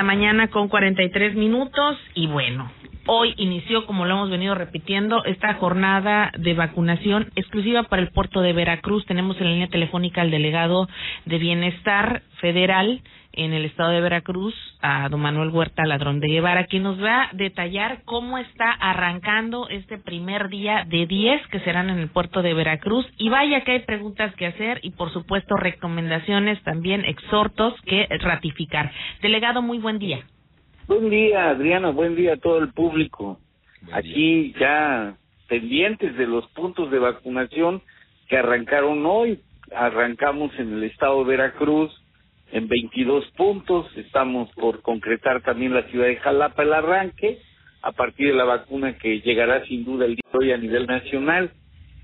la mañana con 43 minutos y bueno, hoy inició, como lo hemos venido repitiendo, esta jornada de vacunación exclusiva para el puerto de Veracruz. Tenemos en la línea telefónica al delegado de Bienestar Federal en el estado de Veracruz, a don Manuel Huerta Ladrón de Guevara, quien nos va a detallar cómo está arrancando este primer día de 10 que serán en el puerto de Veracruz. Y vaya que hay preguntas que hacer y, por supuesto, recomendaciones, también exhortos que ratificar. Delegado, muy buen día. Buen día, Adriana, buen día a todo el público. Aquí ya pendientes de los puntos de vacunación que arrancaron hoy. Arrancamos en el estado de Veracruz en 22 puntos. Estamos por concretar también la ciudad de Jalapa el arranque a partir de la vacuna que llegará sin duda el día de hoy a nivel nacional.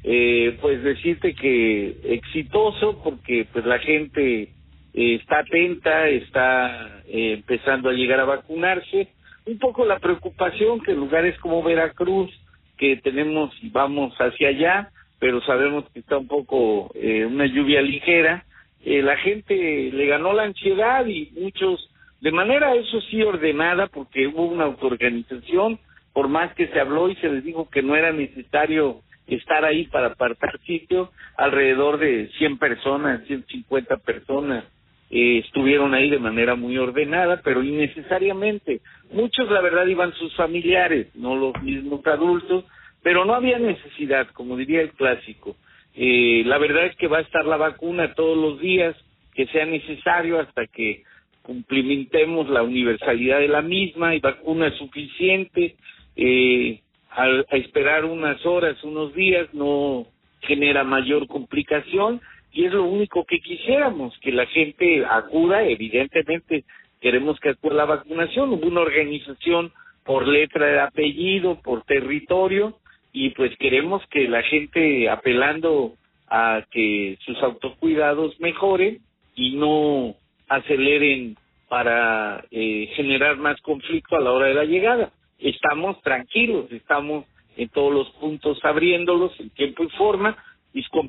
Eh, pues decirte que exitoso porque pues la gente está atenta, está eh, empezando a llegar a vacunarse. Un poco la preocupación que lugares como Veracruz, que tenemos y vamos hacia allá, pero sabemos que está un poco eh, una lluvia ligera, eh, la gente le ganó la ansiedad y muchos, de manera eso sí ordenada, porque hubo una autoorganización, por más que se habló y se les dijo que no era necesario estar ahí para apartar sitio, alrededor de 100 personas, 150 personas eh, estuvieron ahí de manera muy ordenada, pero innecesariamente. Muchos, la verdad, iban sus familiares, no los mismos adultos, pero no había necesidad, como diría el clásico. Eh, la verdad es que va a estar la vacuna todos los días que sea necesario hasta que cumplimentemos la universalidad de la misma y vacuna suficiente. Eh, al, a esperar unas horas, unos días, no genera mayor complicación y es lo único que quisiéramos, que la gente acuda, evidentemente queremos que acuda la vacunación, hubo una organización por letra de apellido, por territorio, y pues queremos que la gente apelando a que sus autocuidados mejoren y no aceleren para eh, generar más conflicto a la hora de la llegada. Estamos tranquilos, estamos en todos los puntos abriéndolos en tiempo y forma.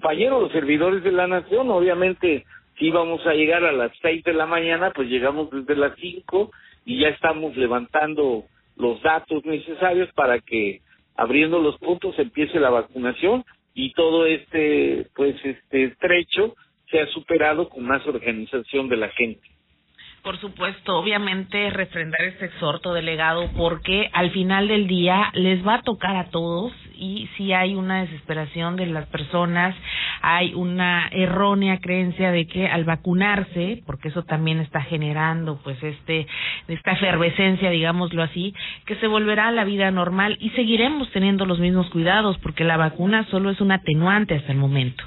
Compañeros, los servidores de la nación, obviamente si íbamos a llegar a las seis de la mañana, pues llegamos desde las cinco y ya estamos levantando los datos necesarios para que abriendo los puntos empiece la vacunación y todo este pues este trecho sea superado con más organización de la gente. Por supuesto, obviamente refrendar este exhorto delegado porque al final del día les va a tocar a todos y si hay una desesperación de las personas, hay una errónea creencia de que al vacunarse, porque eso también está generando pues este esta efervescencia, digámoslo así, que se volverá a la vida normal y seguiremos teniendo los mismos cuidados porque la vacuna solo es un atenuante hasta el momento.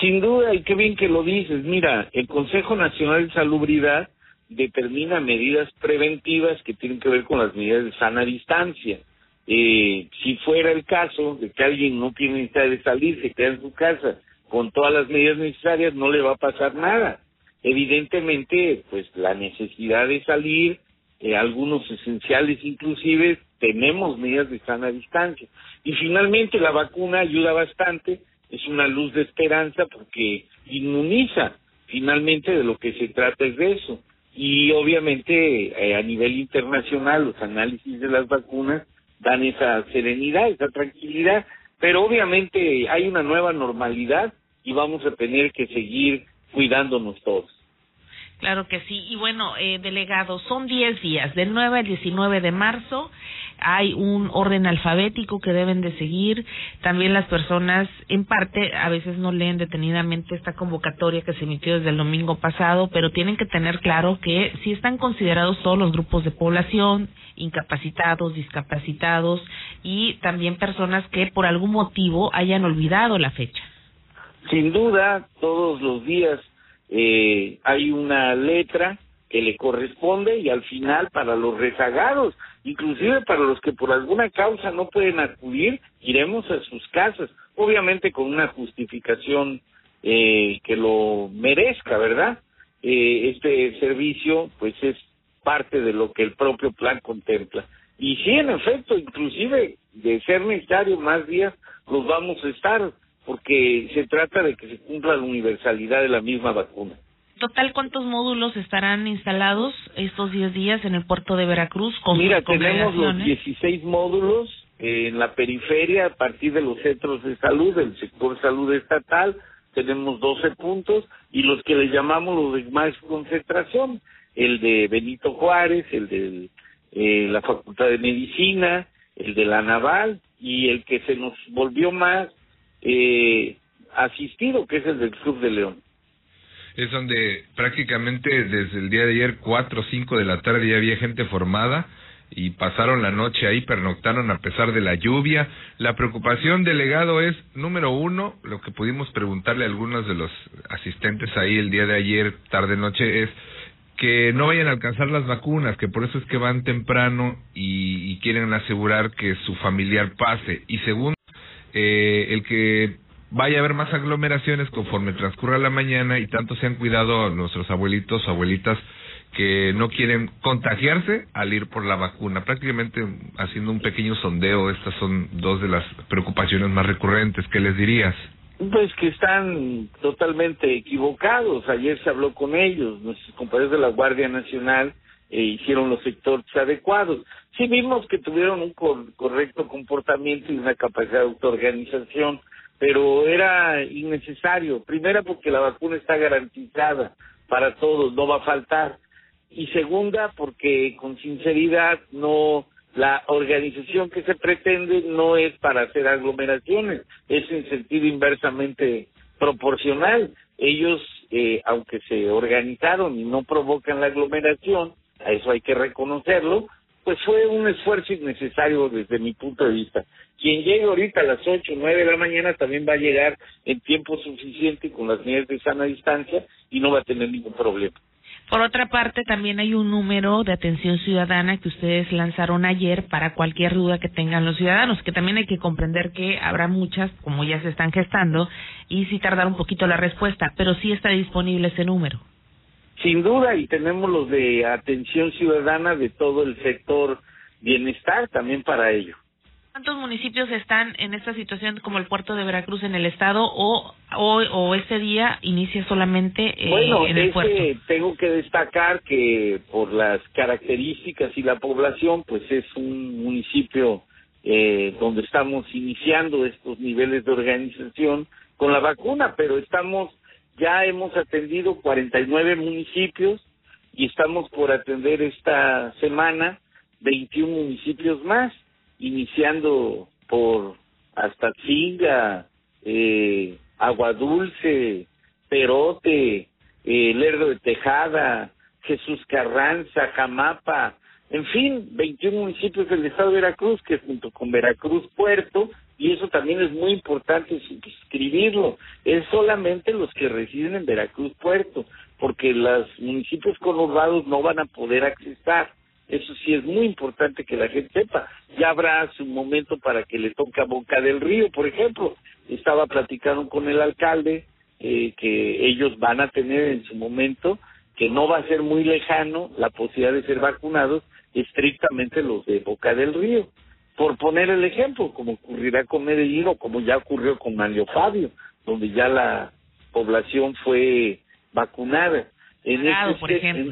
Sin duda, y qué bien que lo dices. Mira, el Consejo Nacional de Salubridad determina medidas preventivas que tienen que ver con las medidas de sana distancia. Eh, si fuera el caso de que alguien no tiene necesidad de salir, se queda en su casa con todas las medidas necesarias, no le va a pasar nada. Evidentemente, pues la necesidad de salir, eh, algunos esenciales inclusive, tenemos medidas de sana distancia. Y finalmente la vacuna ayuda bastante, es una luz de esperanza porque inmuniza. Finalmente de lo que se trata es de eso y obviamente eh, a nivel internacional los análisis de las vacunas dan esa serenidad, esa tranquilidad, pero obviamente hay una nueva normalidad y vamos a tener que seguir cuidándonos todos. Claro que sí. Y bueno, eh, delegado, son 10 días, del 9 al 19 de marzo. Hay un orden alfabético que deben de seguir. También las personas, en parte, a veces no leen detenidamente esta convocatoria que se emitió desde el domingo pasado, pero tienen que tener claro que si están considerados todos los grupos de población, incapacitados, discapacitados y también personas que por algún motivo hayan olvidado la fecha. Sin duda, todos los días eh, hay una letra que le corresponde y al final para los rezagados, inclusive para los que por alguna causa no pueden acudir, iremos a sus casas, obviamente con una justificación eh, que lo merezca, ¿verdad? Eh, este servicio pues es parte de lo que el propio plan contempla. Y sí, en efecto, inclusive de ser necesario más días, los vamos a estar porque se trata de que se cumpla la universalidad de la misma vacuna. total, ¿cuántos módulos estarán instalados estos 10 días en el puerto de Veracruz? Con Mira, tenemos los 16 módulos en la periferia a partir de los centros de salud, del sector salud estatal, tenemos 12 puntos y los que le llamamos los de más concentración, el de Benito Juárez, el de eh, la Facultad de Medicina, el de la Naval y el que se nos volvió más eh, asistido, que es el del Club de León. Es donde prácticamente desde el día de ayer, 4 o 5 de la tarde, ya había gente formada y pasaron la noche ahí, pernoctaron a pesar de la lluvia. La preocupación, delegado, es, número uno, lo que pudimos preguntarle a algunos de los asistentes ahí el día de ayer, tarde-noche, es que no vayan a alcanzar las vacunas, que por eso es que van temprano y, quieren asegurar que su familiar pase. Y segundo, eh, el que vaya a haber más aglomeraciones conforme transcurra la mañana y tanto se han cuidado nuestros abuelitos o abuelitas que no quieren contagiarse al ir por la vacuna. Prácticamente haciendo un pequeño sondeo, estas son dos de las preocupaciones más recurrentes. ¿Qué les dirías? Pues que están totalmente equivocados. Ayer se habló con ellos, nuestros compañeros de la Guardia Nacional e hicieron los sectores adecuados. Sí vimos que tuvieron un correcto comportamiento y una capacidad de autoorganización, pero era innecesario. Primera porque la vacuna está garantizada para todos, no va a faltar. Y segunda porque con sinceridad no la organización que se pretende no es para hacer aglomeraciones, es en sentido inversamente proporcional. Ellos, eh, aunque se organizaron y no provocan la aglomeración, eso hay que reconocerlo, pues fue un esfuerzo innecesario desde mi punto de vista. Quien llegue ahorita a las ocho, nueve de la mañana también va a llegar en tiempo suficiente con las medidas de sana distancia y no va a tener ningún problema. Por otra parte, también hay un número de atención ciudadana que ustedes lanzaron ayer para cualquier duda que tengan los ciudadanos, que también hay que comprender que habrá muchas, como ya se están gestando, y sí tardar un poquito la respuesta, pero sí está disponible ese número. Sin duda, y tenemos los de atención ciudadana de todo el sector bienestar también para ello. ¿Cuántos municipios están en esta situación como el puerto de Veracruz en el estado o hoy o este día inicia solamente eh, en el puerto? tengo que destacar que por las características y la población, pues es un municipio eh, donde estamos iniciando estos niveles de organización con la vacuna, pero estamos ya hemos atendido 49 municipios y estamos por atender esta semana 21 municipios más iniciando por hasta Chinga, eh, Agua Dulce, Perote, eh, Lerdo de Tejada, Jesús Carranza, Jamapa, en fin, 21 municipios del estado de Veracruz, que junto con Veracruz Puerto, y eso también es muy importante escribirlo, es solamente los que residen en Veracruz Puerto, porque los municipios conurbados no van a poder accesar. Eso sí es muy importante que la gente sepa. Ya habrá su momento para que le toque a Boca del Río, por ejemplo. Estaba platicando con el alcalde eh, que ellos van a tener en su momento, que no va a ser muy lejano la posibilidad de ser vacunados estrictamente los de Boca del Río. Por poner el ejemplo, como ocurrirá con Medellín o como ya ocurrió con Mario Fabio, donde ya la población fue vacunada en, este,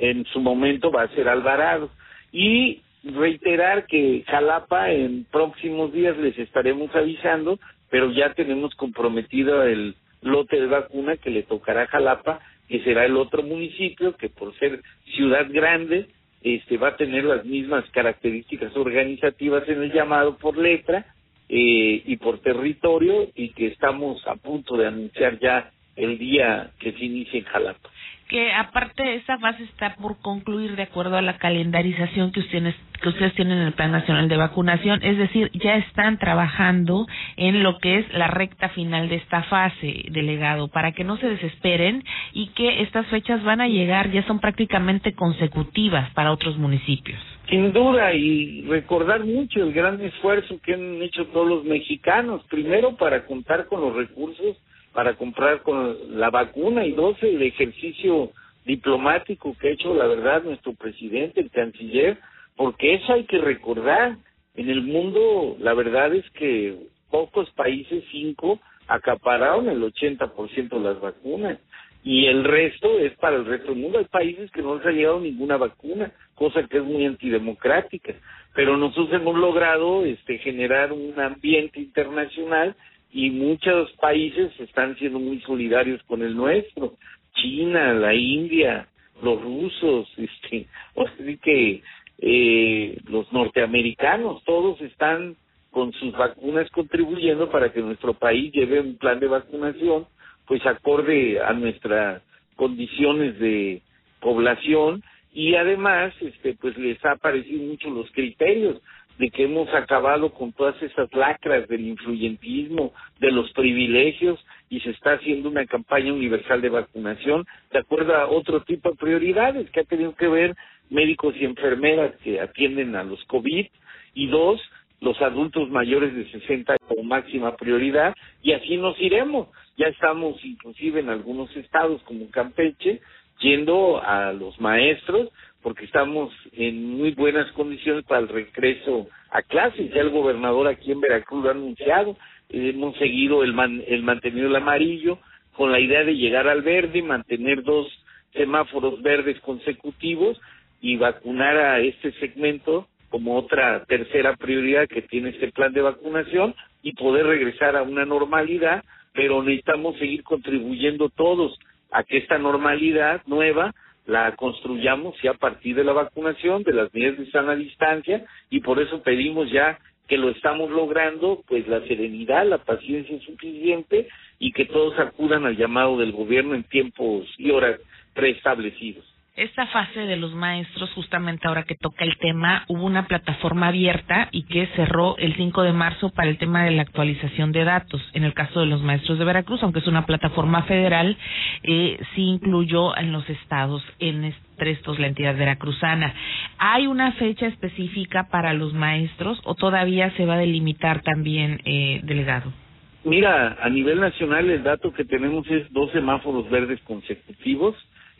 en, su momento va a ser Alvarado. Y reiterar que Jalapa en próximos días les estaremos avisando, pero ya tenemos comprometido el lote de vacuna que le tocará a Jalapa, que será el otro municipio que por ser ciudad grande este va a tener las mismas características organizativas en el llamado por letra eh, y por territorio y que estamos a punto de anunciar ya el día que se inicie en Jalapa que aparte esa fase está por concluir de acuerdo a la calendarización que ustedes que ustedes tienen en el Plan Nacional de Vacunación, es decir, ya están trabajando en lo que es la recta final de esta fase, delegado, para que no se desesperen y que estas fechas van a llegar, ya son prácticamente consecutivas para otros municipios. Sin duda, y recordar mucho el gran esfuerzo que han hecho todos los mexicanos, primero para contar con los recursos para comprar con la vacuna y dos el ejercicio diplomático que ha hecho la verdad nuestro presidente, el canciller, porque eso hay que recordar. En el mundo la verdad es que pocos países, cinco, acapararon el 80% de las vacunas. y el resto es para el resto del mundo. Hay países que no les ha llegado ninguna vacuna, cosa que es muy antidemocrática, pero nosotros hemos logrado este generar un ambiente internacional y muchos países están siendo muy solidarios con el nuestro. China, la India, los rusos, este, sea, que eh, los norteamericanos, todos están con sus vacunas contribuyendo para que nuestro país lleve un plan de vacunación pues acorde a nuestras condiciones de población y además este pues les ha parecido mucho los criterios de que hemos acabado con todas esas lacras del influyentismo, de los privilegios y se está haciendo una campaña universal de vacunación de acuerdo a otro tipo de prioridades que ha tenido que ver médicos y enfermeras que atienden a los COVID y dos, los adultos mayores de 60 como máxima prioridad y así nos iremos. Ya estamos inclusive en algunos estados como Campeche yendo a los maestros porque estamos en muy buenas condiciones para el regreso a clases. Ya el gobernador aquí en Veracruz lo ha anunciado. Hemos seguido el, el mantenido el amarillo con la idea de llegar al verde mantener dos semáforos verdes consecutivos y vacunar a este segmento como otra tercera prioridad que tiene este plan de vacunación y poder regresar a una normalidad, pero necesitamos seguir contribuyendo todos a que esta normalidad nueva la construyamos ya a partir de la vacunación, de las medidas de sana distancia, y por eso pedimos ya que lo estamos logrando, pues la serenidad, la paciencia suficiente y que todos acudan al llamado del gobierno en tiempos y horas preestablecidos esta fase de los maestros, justamente ahora que toca el tema, hubo una plataforma abierta y que cerró el 5 de marzo para el tema de la actualización de datos. En el caso de los maestros de Veracruz, aunque es una plataforma federal, eh, sí incluyó en los estados, en estos la entidad veracruzana. ¿Hay una fecha específica para los maestros o todavía se va a delimitar también, eh, delegado? Mira, a nivel nacional el dato que tenemos es dos semáforos verdes consecutivos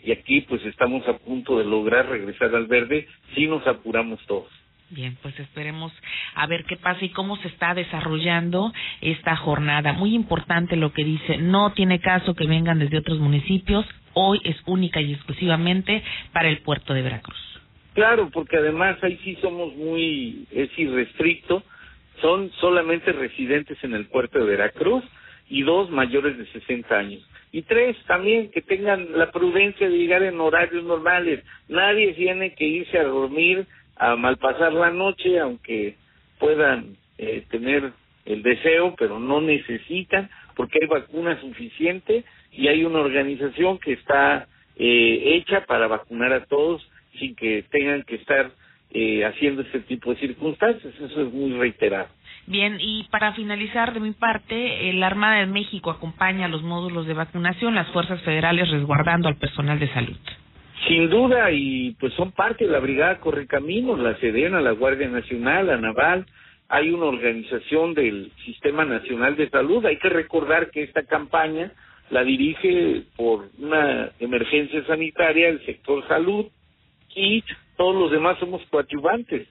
y aquí pues estamos a punto de lograr regresar al verde si nos apuramos todos. Bien, pues esperemos a ver qué pasa y cómo se está desarrollando esta jornada. Muy importante lo que dice, no tiene caso que vengan desde otros municipios, hoy es única y exclusivamente para el puerto de Veracruz. Claro, porque además ahí sí somos muy, es irrestricto, son solamente residentes en el puerto de Veracruz y dos mayores de 60 años. Y tres, también que tengan la prudencia de llegar en horarios normales. Nadie tiene que irse a dormir a malpasar la noche, aunque puedan eh, tener el deseo, pero no necesitan, porque hay vacuna suficiente y hay una organización que está eh, hecha para vacunar a todos sin que tengan que estar eh, haciendo este tipo de circunstancias. Eso es muy reiterado. Bien, y para finalizar de mi parte, el Armada de México acompaña los módulos de vacunación, las fuerzas federales resguardando al personal de salud. Sin duda, y pues son parte de la Brigada Correcaminos, la Sedena, la Guardia Nacional, la Naval, hay una organización del Sistema Nacional de Salud. Hay que recordar que esta campaña la dirige por una emergencia sanitaria el sector salud y todos los demás somos coadyuvantes.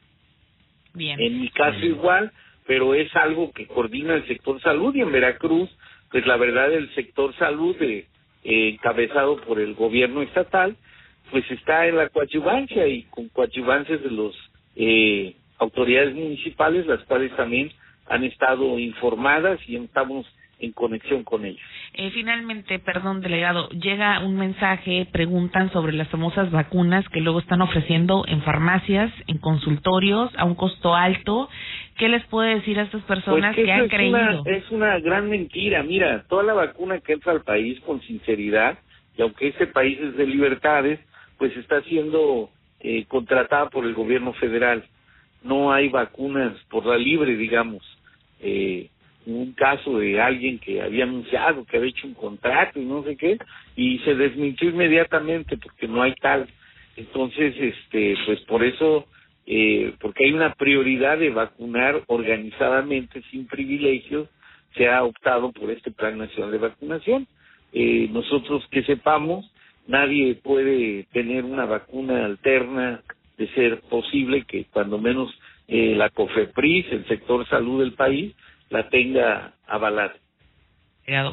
Bien. En mi caso igual, pero es algo que coordina el sector salud y en Veracruz, pues la verdad el sector salud eh, encabezado por el gobierno estatal, pues está en la coadyuvancia y con coadyuvancias de los eh, autoridades municipales, las cuales también han estado informadas y estamos en conexión con ellos. Eh, finalmente, perdón, delegado, llega un mensaje, preguntan sobre las famosas vacunas que luego están ofreciendo en farmacias, en consultorios, a un costo alto. ¿Qué les puede decir a estas personas pues que, han es creído? Una, es una gran mentira. Mira, toda la vacuna que entra al país con sinceridad, y aunque este país es de libertades, pues está siendo eh, contratada por el gobierno federal. No hay vacunas por la libre, digamos. Eh, un caso de alguien que había anunciado que había hecho un contrato y no sé qué y se desmintió inmediatamente porque no hay tal entonces este pues por eso eh, porque hay una prioridad de vacunar organizadamente sin privilegios se ha optado por este plan nacional de vacunación eh, nosotros que sepamos nadie puede tener una vacuna alterna de ser posible que cuando menos eh, la COFEPRIS el sector salud del país la tenga avalada.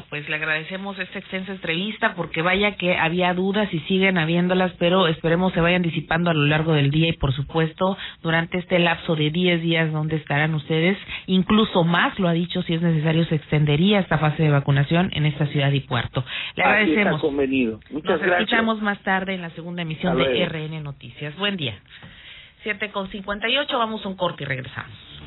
Pues le agradecemos esta extensa entrevista porque vaya que había dudas y siguen habiéndolas, pero esperemos se vayan disipando a lo largo del día y por supuesto durante este lapso de 10 días donde estarán ustedes, incluso más, lo ha dicho, si es necesario se extendería esta fase de vacunación en esta ciudad y puerto. Le agradecemos. convenido. Muchas Nos escuchamos más tarde en la segunda emisión de RN Noticias. Buen día. 7 con 58, vamos a un corte y regresamos.